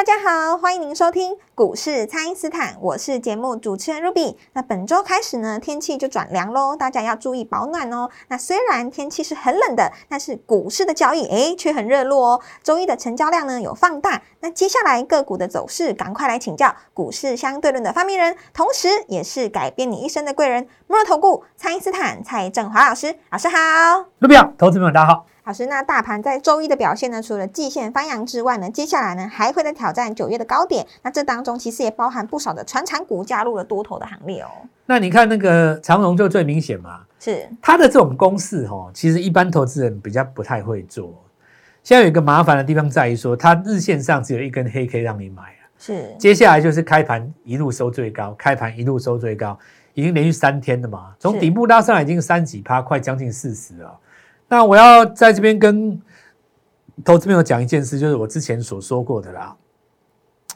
大家好，欢迎您收听股市蔡因斯坦，我是节目主持人 Ruby。那本周开始呢，天气就转凉喽，大家要注意保暖哦。那虽然天气是很冷的，但是股市的交易诶却很热络哦。周一的成交量呢有放大，那接下来个股的走势，赶快来请教股市相对论的发明人，同时也是改变你一生的贵人——摩尔投顾蔡因斯坦蔡振华老师。老师好，Ruby，投资朋友大家好。老师，那大盘在周一的表现呢？除了季线翻阳之外呢，接下来呢还会再挑战九月的高点。那这当中其实也包含不少的传产股加入了多头的行列哦。那你看那个长荣就最明显嘛，是它的这种公式哈，其实一般投资人比较不太会做。现在有一个麻烦的地方在于说，它日线上只有一根黑 K 让你买啊，是接下来就是开盘一路收最高，开盘一路收最高，已经连续三天了嘛，从底部拉上来已经三几趴，快将近四十了。那我要在这边跟投资朋友讲一件事，就是我之前所说过的啦。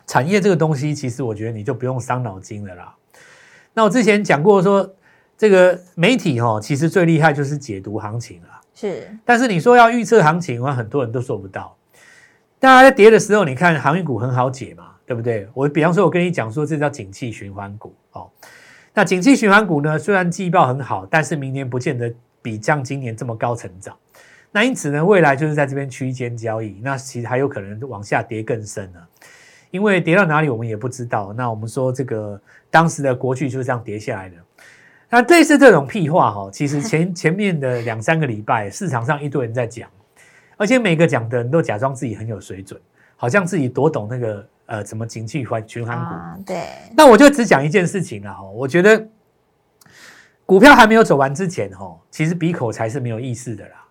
产业这个东西，其实我觉得你就不用伤脑筋了啦。那我之前讲过说，这个媒体哈，其实最厉害就是解读行情了。是，但是你说要预测行情，我很多人都做不到。大家在跌的时候，你看航运股很好解嘛，对不对？我比方说，我跟你讲说，这叫景气循环股哦。那景气循环股呢，虽然季报很好，但是明年不见得比像今年这么高成长。那因此呢，未来就是在这边区间交易，那其实还有可能往下跌更深了，因为跌到哪里我们也不知道。那我们说这个当时的国剧就是这样跌下来的。那类似这种屁话哈，其实前 前面的两三个礼拜市场上一堆人在讲，而且每个讲的人都假装自己很有水准，好像自己多懂那个呃什么景气环循环股。对。那我就只讲一件事情了哈，我觉得股票还没有走完之前哈，其实比口才是没有意思的啦。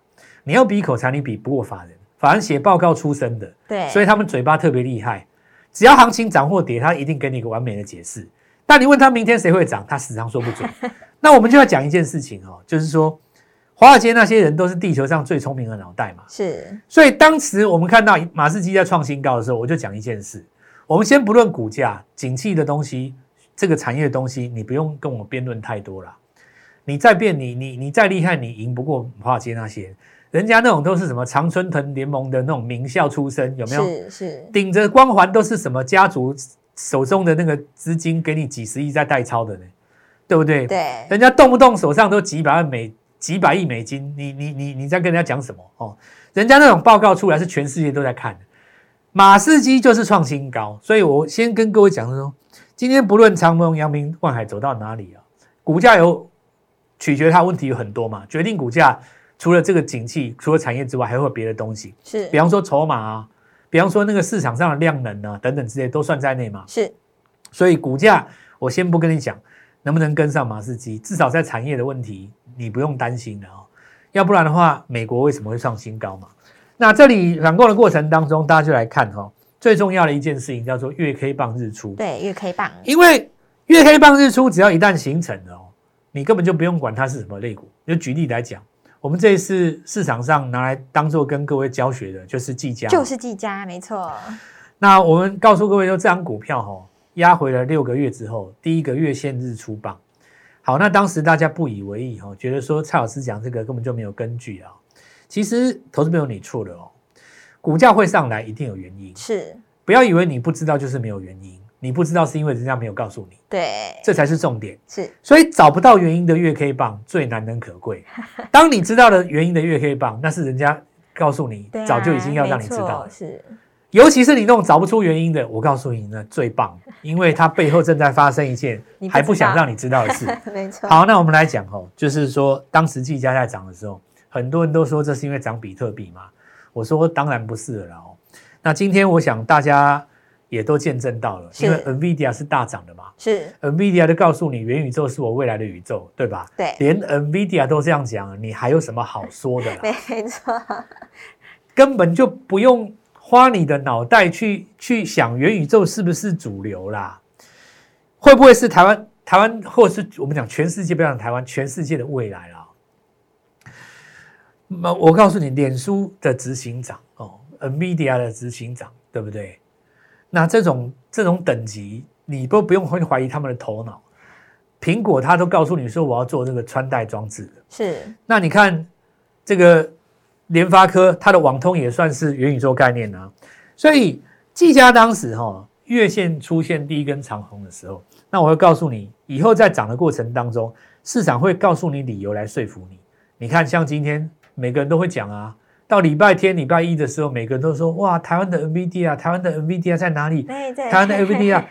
你要比口才，你比不过法人，法人写报告出身的，对，所以他们嘴巴特别厉害。只要行情涨或跌，他一定给你一个完美的解释。但你问他明天谁会涨，他时常说不准。那我们就要讲一件事情哦，就是说，华尔街那些人都是地球上最聪明的脑袋嘛。是。所以当时我们看到马士基在创新高的时候，我就讲一件事：我们先不论股价、景气的东西，这个产业的东西，你不用跟我辩论太多了。你再变，你你你再厉害，你赢不过华尔街那些。人家那种都是什么常春藤联盟的那种名校出身，有没有？是是，顶着光环都是什么家族手中的那个资金给你几十亿在代操的呢？对不对？对，人家动不动手上都几百万美几百亿美金，你你你你在跟人家讲什么哦？人家那种报告出来是全世界都在看的。马士基就是创新高，所以我先跟各位讲说，今天不论长隆、阳明、万海走到哪里啊，股价有取决它问题有很多嘛，决定股价。除了这个景气，除了产业之外，还会有别的东西，是，比方说筹码啊，比方说那个市场上的量能啊，等等之类都算在内嘛。是，所以股价我先不跟你讲能不能跟上马士基，至少在产业的问题你不用担心的哦。要不然的话，美国为什么会创新高嘛？那这里反购的过程当中，大家就来看哈，最重要的一件事情叫做月 K 棒日出。对，月 K 棒，因为月 K 棒日出只要一旦形成了哦，你根本就不用管它是什么类股。就举例来讲。我们这一次市场上拿来当做跟各位教学的，就是技嘉，就是技嘉，没错。那我们告诉各位说，这张股票哈压回了六个月之后，第一个月线日出棒。好，那当时大家不以为意哈，觉得说蔡老师讲这个根本就没有根据啊。其实投资朋友你错了哦，股价会上来一定有原因，是不要以为你不知道就是没有原因。你不知道是因为人家没有告诉你，对，这才是重点。是，所以找不到原因的月 K 棒最难能可贵。当你知道了原因的月 K 棒，那是人家告诉你，早就已经要让你知道。是，尤其是你那种找不出原因的，我告诉你呢最棒，因为它背后正在发生一件 还不想让你知道的事。没错。好，那我们来讲哦，就是说当时计价在涨的时候，很多人都说这是因为涨比特币嘛。我说当然不是了哦。那今天我想大家。也都见证到了，因为 Nvidia 是大涨的嘛，是 Nvidia 就告诉你元宇宙是我未来的宇宙，对吧？对，连 Nvidia 都这样讲，你还有什么好说的？没错，根本就不用花你的脑袋去去想元宇宙是不是主流啦？会不会是台湾台湾，或者是我们讲全世界，不要讲台湾，全世界的未来啦？那我告诉你，脸书的执行长哦，NVIDIA 的执行长，对不对？那这种这种等级，你都不用会怀疑他们的头脑。苹果它都告诉你说，我要做这个穿戴装置的。是，那你看这个联发科，它的网通也算是元宇宙概念啊。所以技嘉当时哈月线出现第一根长红的时候，那我会告诉你，以后在涨的过程当中，市场会告诉你理由来说服你。你看，像今天。每个人都会讲啊，到礼拜天、礼拜一的时候，每个人都说：“哇，台湾的 NVD 啊，台湾的 NVD 啊在哪里？台湾的 NVD 啊，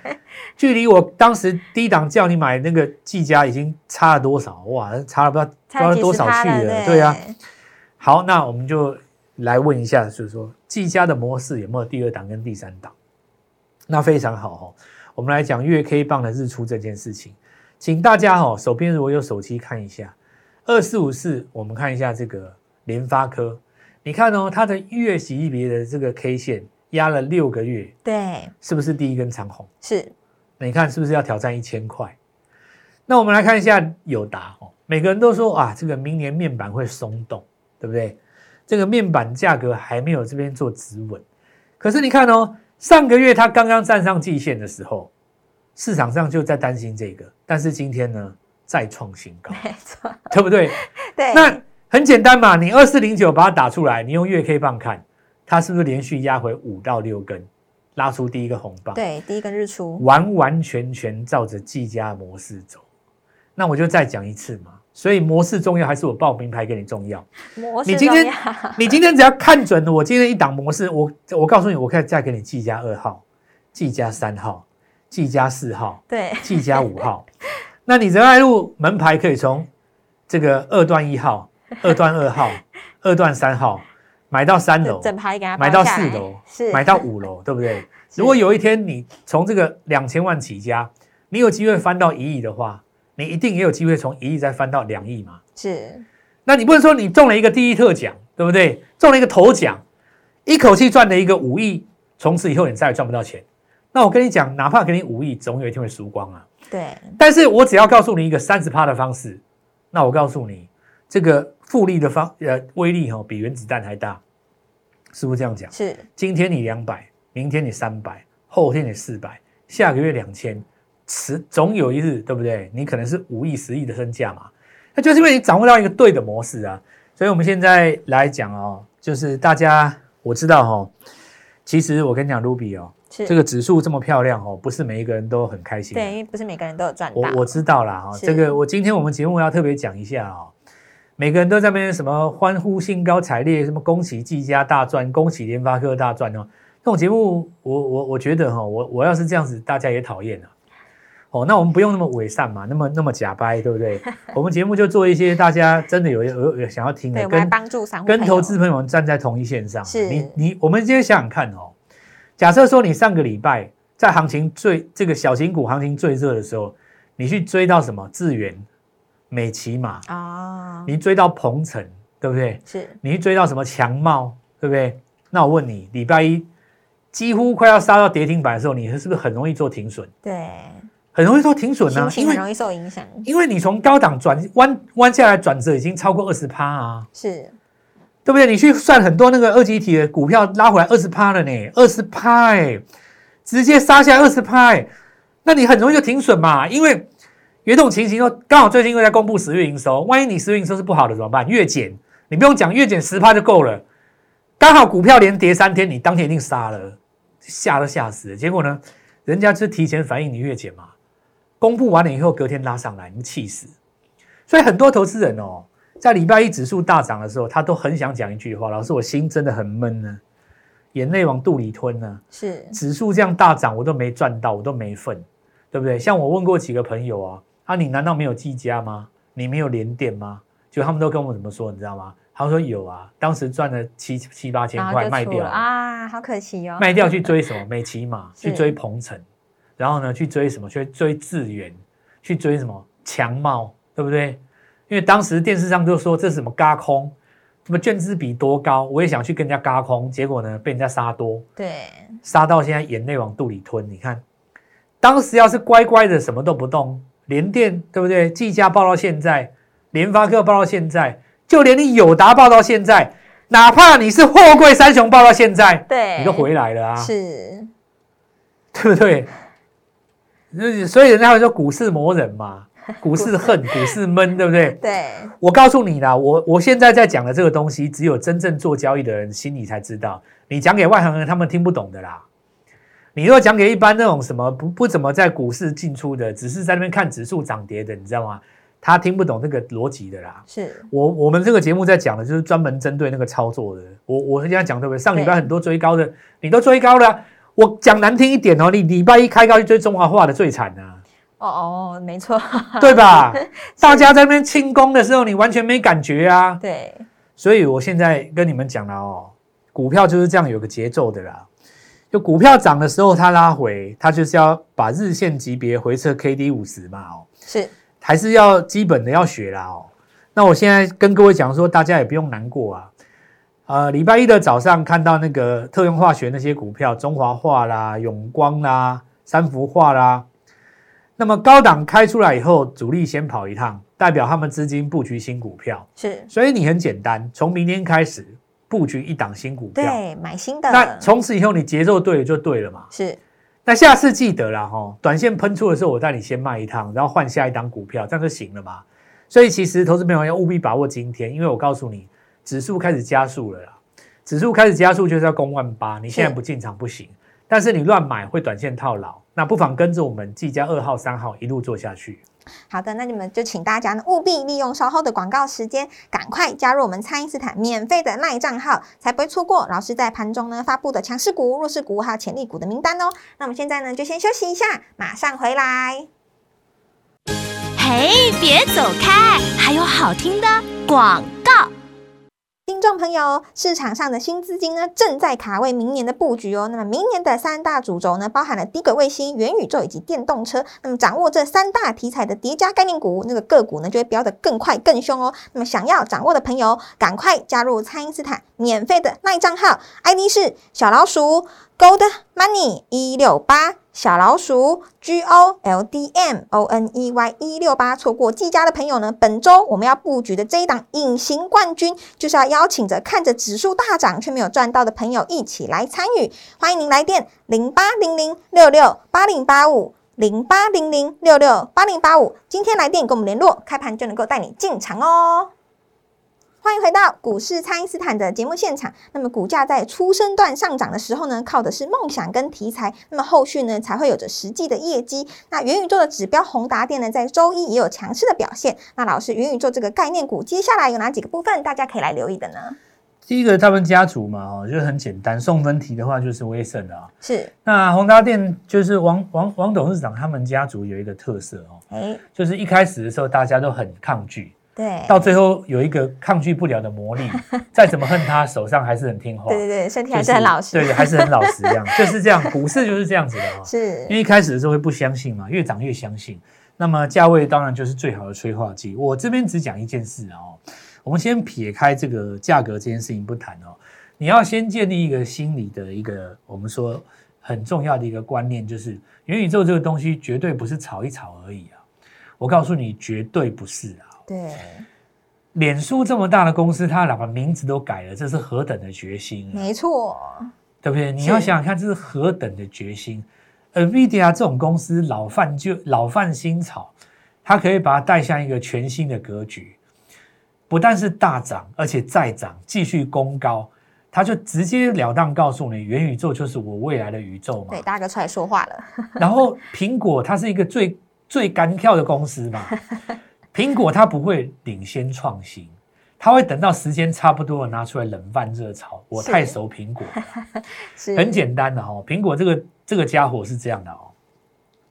距离我当时低档叫你买那个技嘉已经差了多少？哇，差了不知道差了多少去了，对啊。好，那我们就来问一下，就是说技嘉的模式有没有第二档跟第三档？那非常好哈。我们来讲月 K 棒的日出这件事情，请大家哈手边如果有手机看一下二四五四，我们看一下这个。联发科，你看哦，它的月级别的这个 K 线压了六个月，对，是不是第一根长红？是，你看是不是要挑战一千块？那我们来看一下友达哦，每个人都说啊，这个明年面板会松动，对不对？这个面板价格还没有这边做止稳，可是你看哦，上个月它刚刚站上季线的时候，市场上就在担心这个，但是今天呢再创新高，没错，对不对？对，那。很简单嘛，你二四零九把它打出来，你用月 K 棒看，它是不是连续压回五到六根，拉出第一个红棒？对，第一根日出，完完全全照着技嘉模式走。那我就再讲一次嘛，所以模式重要还是我报名牌给你重要？模式你今天 你今天只要看准了，我今天一档模式，我我告诉你，我可以再给你技嘉二号、技嘉三号、技嘉四号、对，技嘉五号。那你仁爱路门牌可以从这个二段一号。二段二号，二段三号，买到三楼，整排给他买到四楼，是买到五楼，对不对？如果有一天你从这个两千万起家，你有机会翻到一亿的话，你一定也有机会从一亿再翻到两亿嘛？是。那你不能说你中了一个第一特奖，对不对？中了一个头奖，一口气赚了一个五亿，从此以后你再也赚不到钱。那我跟你讲，哪怕给你五亿，总有一天会输光啊。对。但是我只要告诉你一个三十趴的方式，那我告诉你这个。复利的方呃威力哈比原子弹还大，是不是这样讲？是。今天你两百，明天你三百，后天你四百，下个月两千，迟总有一日，对不对？你可能是五亿、十亿的身价嘛。那就是因为你掌握到一个对的模式啊。所以我们现在来讲哦，就是大家我知道哈，其实我跟你讲，Ruby 哦，这个指数这么漂亮哦，不是每一个人都很开心。对，因为不是每个人都有赚到。我我知道啦哈，这个我今天我们节目要特别讲一下哦。每个人都在那边什么欢呼、兴高采烈，什么恭喜技嘉大赚，恭喜联发科大赚哦。这种节目，我我我觉得哈，我我要是这样子，大家也讨厌了。哦，那我们不用那么伪善嘛，那么那么假掰，对不对？我们节目就做一些大家真的有有有想要听的，跟帮助跟投资朋友们站在同一线上。是，你你我们今天想想看哦，假设说你上个礼拜在行情最这个小型股行情最热的时候，你去追到什么智源？美骑马啊，你追到鹏程，对不对？是，你去追到什么强茂，对不对？那我问你，礼拜一几乎快要杀到跌停板的时候，你是不是很容易做停损？对，很容易做停损呢，因为容易受影响。因为你从高档转弯弯下来转折已经超过二十趴啊，是对不对？你去算很多那个二级体的股票拉回来二十趴了呢，二十趴哎，直接杀下二十趴，那你很容易就停损嘛，因为。有一种情形说，刚好最近又在公布十月营收，万一你十月营收是不好的怎么办？月减，你不用讲，月减十趴就够了。刚好股票连跌三天，你当天一定杀了，吓都吓死了。结果呢，人家是提前反应你月减嘛，公布完了以后隔天拉上来，你气死。所以很多投资人哦，在礼拜一指数大涨的时候，他都很想讲一句话：老师，我心真的很闷呢，眼泪往肚里吞呢。是指数这样大涨，我都没赚到，我都没份，对不对？像我问过几个朋友啊。啊，你难道没有计价吗？你没有连电吗？就他们都跟我怎么说，你知道吗？他们说有啊，当时赚了七七八千块卖掉啊，好可惜哦。卖掉去追什么？美骑马，去追鹏程，然后呢，去追什么？去追智源，去追什么？强茂，对不对？因为当时电视上就说这是什么嘎空，什么券资比多高，我也想去跟人家嘎空，结果呢被人家杀多，对，杀到现在眼泪往肚里吞。你看，当时要是乖乖的什么都不动，联电对不对？技嘉报到现在，联发科报到现在，就连你友达报到现在，哪怕你是货柜三雄报到现在，对，你都回来了啊，是，对不对？就是所以人家会说股市磨人嘛，股市恨，股市闷，对不对？对，我告诉你啦，我我现在在讲的这个东西，只有真正做交易的人心里才知道。你讲给外行人，他们听不懂的啦。你若讲给一般那种什么不不怎么在股市进出的，只是在那边看指数涨跌的，你知道吗？他听不懂那个逻辑的啦。是，我我们这个节目在讲的就是专门针对那个操作的。我我现在讲对不对？上礼拜很多追高的，你都追高了啊。我讲难听一点哦，你礼拜一开高去追中华化的最惨啊，哦哦，没错，对吧？大家在那边庆功的时候，你完全没感觉啊。对，所以我现在跟你们讲了哦，股票就是这样有个节奏的啦。就股票涨的时候，它拉回，它就是要把日线级别回撤 K D 五十嘛哦，是，还是要基本的要学啦哦。那我现在跟各位讲说，大家也不用难过啊。呃，礼拜一的早上看到那个特用化学那些股票，中华化啦、永光啦、三幅化啦，那么高档开出来以后，主力先跑一趟，代表他们资金布局新股票，是，所以你很简单，从明天开始布局一档新股票，对，买新的，那从此以后你节奏对了就对了嘛。是，那下次记得啦哈，短线喷出的时候，我带你先卖一趟，然后换下一档股票，这样就行了嘛。所以其实投资朋友要务必把握今天，因为我告诉你，指数开始加速了啦。指数开始加速就是要攻万八，你现在不进场不行，但是你乱买会短线套牢，那不妨跟着我们技嘉二号、三号一路做下去。好的，那你们就请大家呢务必利用稍后的广告时间，赶快加入我们蔡因斯坦免费的赖账号，才不会错过老师在盘中呢发布的强势股、弱势股还有潜力股的名单哦。那我们现在呢就先休息一下，马上回来。嘿，别走开，还有好听的广告。众朋友，市场上的新资金呢，正在卡位明年的布局哦。那么明年的三大主轴呢，包含了低轨卫星、元宇宙以及电动车。那么掌握这三大题材的叠加概念股，那个个股呢，就会飙得更快更凶哦。那么想要掌握的朋友，赶快加入蔡因斯坦免费的赖账号，ID 是小老鼠 Gold Money 一六八。小老鼠 G O L D M O N E Y 一六八，错过技嘉的朋友呢？本周我们要布局的这一档隐形冠军，就是要邀请着看着指数大涨却没有赚到的朋友一起来参与。欢迎您来电零八零零六六八零八五零八零零六六八零八五，今天来电跟我们联络，开盘就能够带你进场哦。欢迎回到股市，蔡因斯坦的节目现场。那么股价在初升段上涨的时候呢，靠的是梦想跟题材。那么后续呢，才会有着实际的业绩。那元宇宙的指标宏达电呢，在周一也有强势的表现。那老师，元宇宙这个概念股，接下来有哪几个部分大家可以来留意的呢？第一个，他们家族嘛，哦，就是很简单。送分题的话，就是威盛啊。是。那宏达电就是王王王董事长他们家族有一个特色哦，哎，就是一开始的时候大家都很抗拒。对，到最后有一个抗拒不了的魔力，再怎么恨他，手上还是很听话。对对对，身体还是很老实。对对，还是很老实，这样 就是这样。股市就是这样子的啊。是，因为一开始的时候会不相信嘛，越涨越相信。那么价位当然就是最好的催化剂。我这边只讲一件事哦，我们先撇开这个价格这件事情不谈哦，你要先建立一个心理的一个我们说很重要的一个观念，就是元宇宙这个东西绝对不是炒一炒而已啊。我告诉你，绝对不是啊。对，脸书这么大的公司，它把名字都改了，这是何等的决心啊！没错，对不对？你要想想看，这是何等的决心。NVIDIA 这种公司老范就老范新草，它可以把它带向一个全新的格局，不但是大涨，而且再涨，继续攻高，它就直截了当告诉你，元宇宙就是我未来的宇宙嘛。对，大哥出来说话了。然后苹果它是一个最最干跳的公司嘛。苹果它不会领先创新，它会等到时间差不多了拿出来冷饭热炒。我太熟苹果，很简单的哦。苹果这个这个家伙是这样的哦，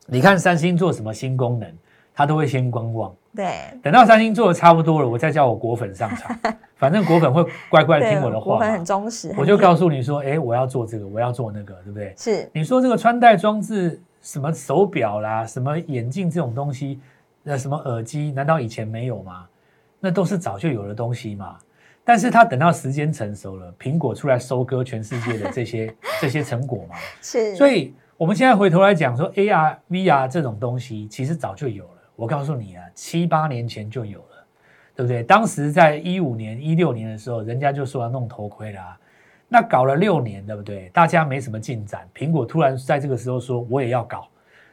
你看三星做什么新功能，它都会先观望。对，等到三星做的差不多了，我再叫我果粉上场。反正果粉会乖乖的听我的话，果粉很忠实。我就告诉你说，哎，我要做这个，我要做那个，对不对？是。你说这个穿戴装置，什么手表啦，什么眼镜这种东西。那什么耳机，难道以前没有吗？那都是早就有的东西嘛。但是它等到时间成熟了，苹果出来收割全世界的这些 这些成果嘛，是，所以我们现在回头来讲说 AR、VR 这种东西，其实早就有了。我告诉你啊，七八年前就有了，对不对？当时在一五年、一六年的时候，人家就说要弄头盔啦，那搞了六年，对不对？大家没什么进展，苹果突然在这个时候说我也要搞，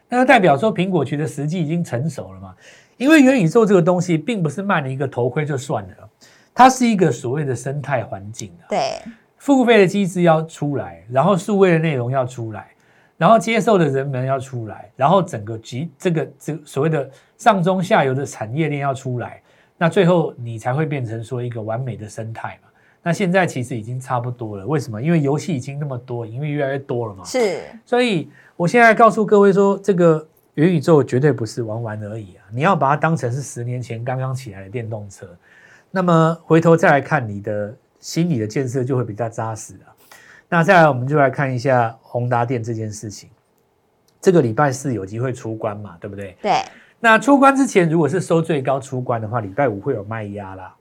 那就代表说苹果觉得时机已经成熟了嘛。因为元宇宙这个东西，并不是卖你一个头盔就算了，它是一个所谓的生态环境啊。对，付费的机制要出来，然后数位的内容要出来，然后接受的人们要出来，然后整个集这个这个所谓的上中下游的产业链要出来，那最后你才会变成说一个完美的生态嘛。那现在其实已经差不多了，为什么？因为游戏已经那么多，因为越来越多了嘛。是，所以我现在告诉各位说，这个元宇宙绝对不是玩玩而已啊！你要把它当成是十年前刚刚起来的电动车，那么回头再来看你的心理的建设就会比较扎实啊。那再来，我们就来看一下宏达电这件事情。这个礼拜四有机会出关嘛，对不对？对，那出关之前，如果是收最高出关的话，礼拜五会有卖压啦。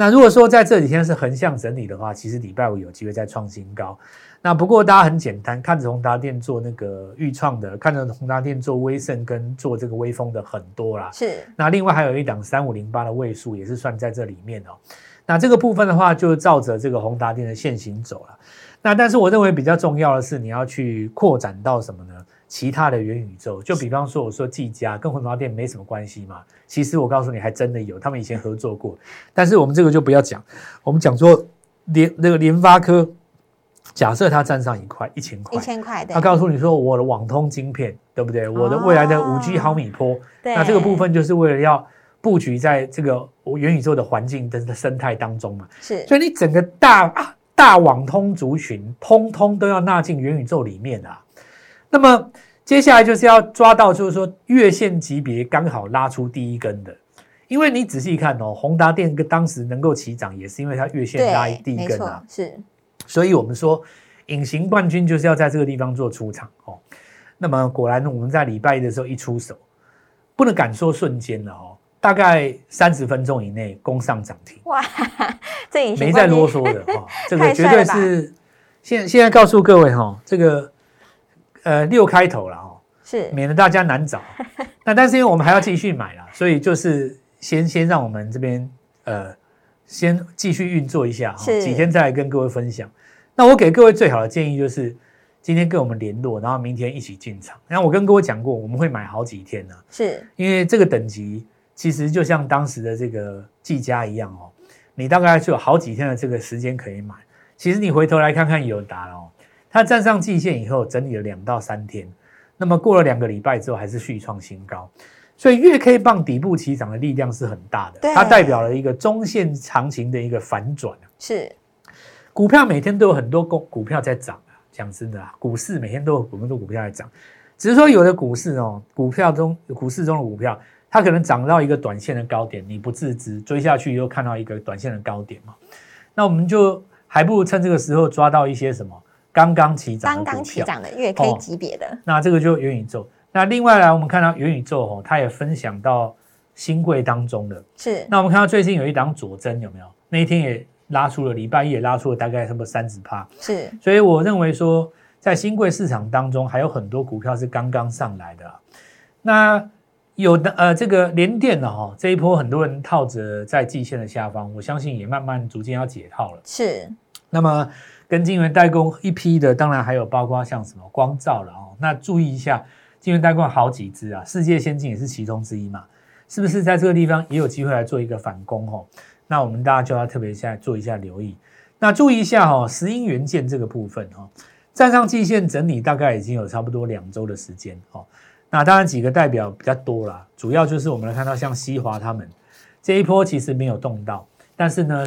那如果说在这几天是横向整理的话，其实礼拜五有机会再创新高。那不过大家很简单，看着宏达电做那个预创的，看着宏达电做威盛跟做这个威风的很多啦。是，那另外还有一档三五零八的位数也是算在这里面哦。那这个部分的话，就照着这个宏达电的线行走了。那但是我认为比较重要的是，你要去扩展到什么呢？其他的元宇宙，就比方说我说技嘉跟宏达电没什么关系嘛。其实我告诉你，还真的有，他们以前合作过。但是我们这个就不要讲，我们讲说联那个联发科，假设它占上一块一千块一，千块他，告诉你说我的网通晶片，对不对？我的未来的五 G 毫米波，对那这个部分就是为了要布局在这个元宇宙的环境的生态当中嘛。是，所以你整个大大网通族群，通通都要纳进元宇宙里面啊。那么接下来就是要抓到，就是说月线级别刚好拉出第一根的，因为你仔细看哦，宏达电跟当时能够起涨，也是因为它月线拉对，第一根啊。，是，所以我们说，隐形冠军就是要在这个地方做出场哦。那么果然，我们在礼拜一的时候一出手，不能敢说瞬间了哦，大概三十分钟以内攻上涨停，哇，这隐形没再啰嗦的哈、哦，这个绝对是现现在告诉各位哈、哦，这个呃六开头了哦，是，免得大家难找。那但是因为我们还要继续买啦，所以就是先先让我们这边呃先继续运作一下哈，是几天再来跟各位分享。那我给各位最好的建议就是今天跟我们联络，然后明天一起进场。然后我跟各位讲过，我们会买好几天呢、是，因为这个等级其实就像当时的这个技嘉一样哦，你大概就有好几天的这个时间可以买。其实你回头来看看友达哦，它站上季线以后整理了两到三天，那么过了两个礼拜之后还是续创新高，所以月 K 棒底部起涨的力量是很大的，它代表了一个中线行情的一个反转。是，股票每天都有很多股股票在涨啊，讲真的啊，股市每天都有很多股票在涨，只是说有的股市哦，股票中股市中的股票，它可能涨到一个短线的高点，你不自知，追下去又看到一个短线的高点嘛，那我们就还不如趁这个时候抓到一些什么刚刚起涨刚刚起涨的月 K 哦级别的，那这个就元宇宙。那另外来，我们看到元宇宙哦，它也分享到新贵当中的。是，那我们看到最近有一档左真有没有？那一天也拉出了，礼拜一也拉出了大概差不多三十趴。是，所以我认为说，在新贵市场当中，还有很多股票是刚刚上来的啊、那有的呃，这个联电的，哈，这一波很多人套着在季线的下方，我相信也慢慢逐渐要解套了。是，那么跟晶圆代工一批的，当然还有包括像什么光照了哦。那注意一下，晶圆代工好几只啊，世界先进也是其中之一嘛，是不是在这个地方也有机会来做一个反攻哦？那我们大家就要特别现在做一下留意。那注意一下哦，石英元件这个部分哦，站上季线整理大概已经有差不多两周的时间哦。那当然几个代表比较多啦，主要就是我们来看到像西华他们这一波其实没有动到，但是呢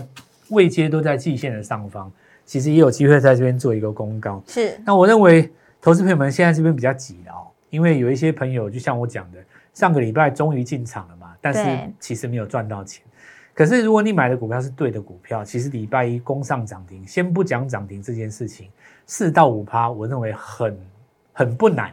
位阶都在季线的上方，其实也有机会在这边做一个公告。是，那我认为投资朋友们现在这边比较急了哦，因为有一些朋友就像我讲的，上个礼拜终于进场了嘛，但是其实没有赚到钱。可是如果你买的股票是对的股票，其实礼拜一攻上涨停，先不讲涨停这件事情，四到五趴，我认为很很不难，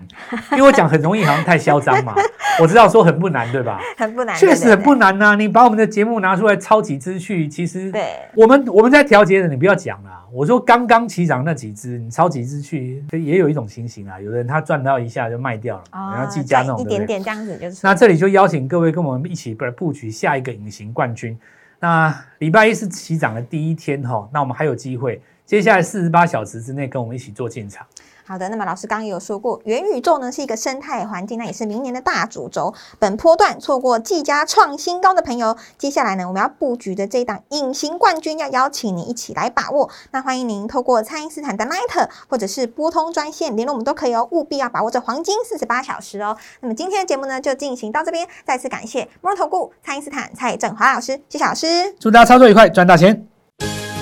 因为我讲很容易好像太嚣张嘛。我知道说很不难，对吧？很不难，确实很不难。难呐、你把我们的节目拿出来抄几支去，其实对我们我们在调节的，你不要讲啦。我说刚刚起涨那几只，你抄几只去，也有一种情形啊。有的人他赚到一下就卖掉了，然后技嘉那种，哦一？点点这样子就是。那这里就邀请各位跟我们一起来布局下一个隐形冠军。那礼拜一是起涨的第一天哈，那我们还有机会，接下来四十八小时之内跟我们一起做进场。好的，那么老师刚刚也有说过，元宇宙呢是一个生态环境，那也是明年的大主轴。本波段错过技嘉创新高的朋友，接下来呢我们要布局的这一档隐形冠军，要邀请你一起来把握。那欢迎您透过蔡因斯坦的 Line 或者是拨通专线联络我们都可以哦，务必要把握这黄金四十八小时哦。那么今天的节目呢就进行到这边，再次感谢摩尔投顾蔡因斯坦蔡振华老师，谢谢老师。祝大家操作愉快，赚大钱！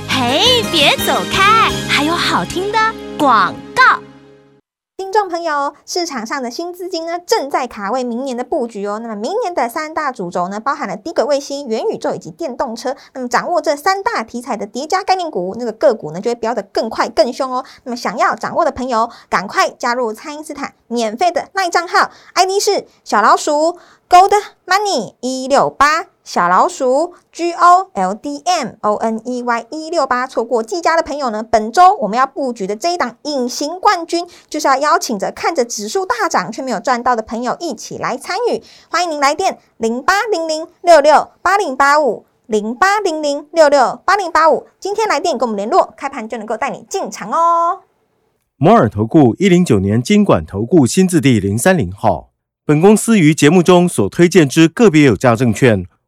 嘿，别走开，还有好听的广告。听众朋友，市场上的新资金呢，正在卡位明年的布局哦。那么明年的三大主轴呢，包含了低轨卫星、元宇宙以及电动车。那么掌握这三大题材的叠加概念股，那个个股呢就会飙得更快更凶哦。那么想要掌握的朋友，赶快加入蔡因斯坦免费的赖账号，ID 是小老鼠 Gold Money 一六八。小老鼠 G O L D M O N E Y 一六八，错过季家的朋友呢，本周我们要布局的这一档隐形冠军，就是要邀请着看着指数大涨却没有赚到的朋友一起来参与。欢迎您来电零八零零六六八零八五零八零零六六八零八五，今天来电跟我们联络，开盘就能够带你进场哦。摩尔投顾一零九年经管投顾新字第零三零号。本公司于节目中所推荐之个别有价证券，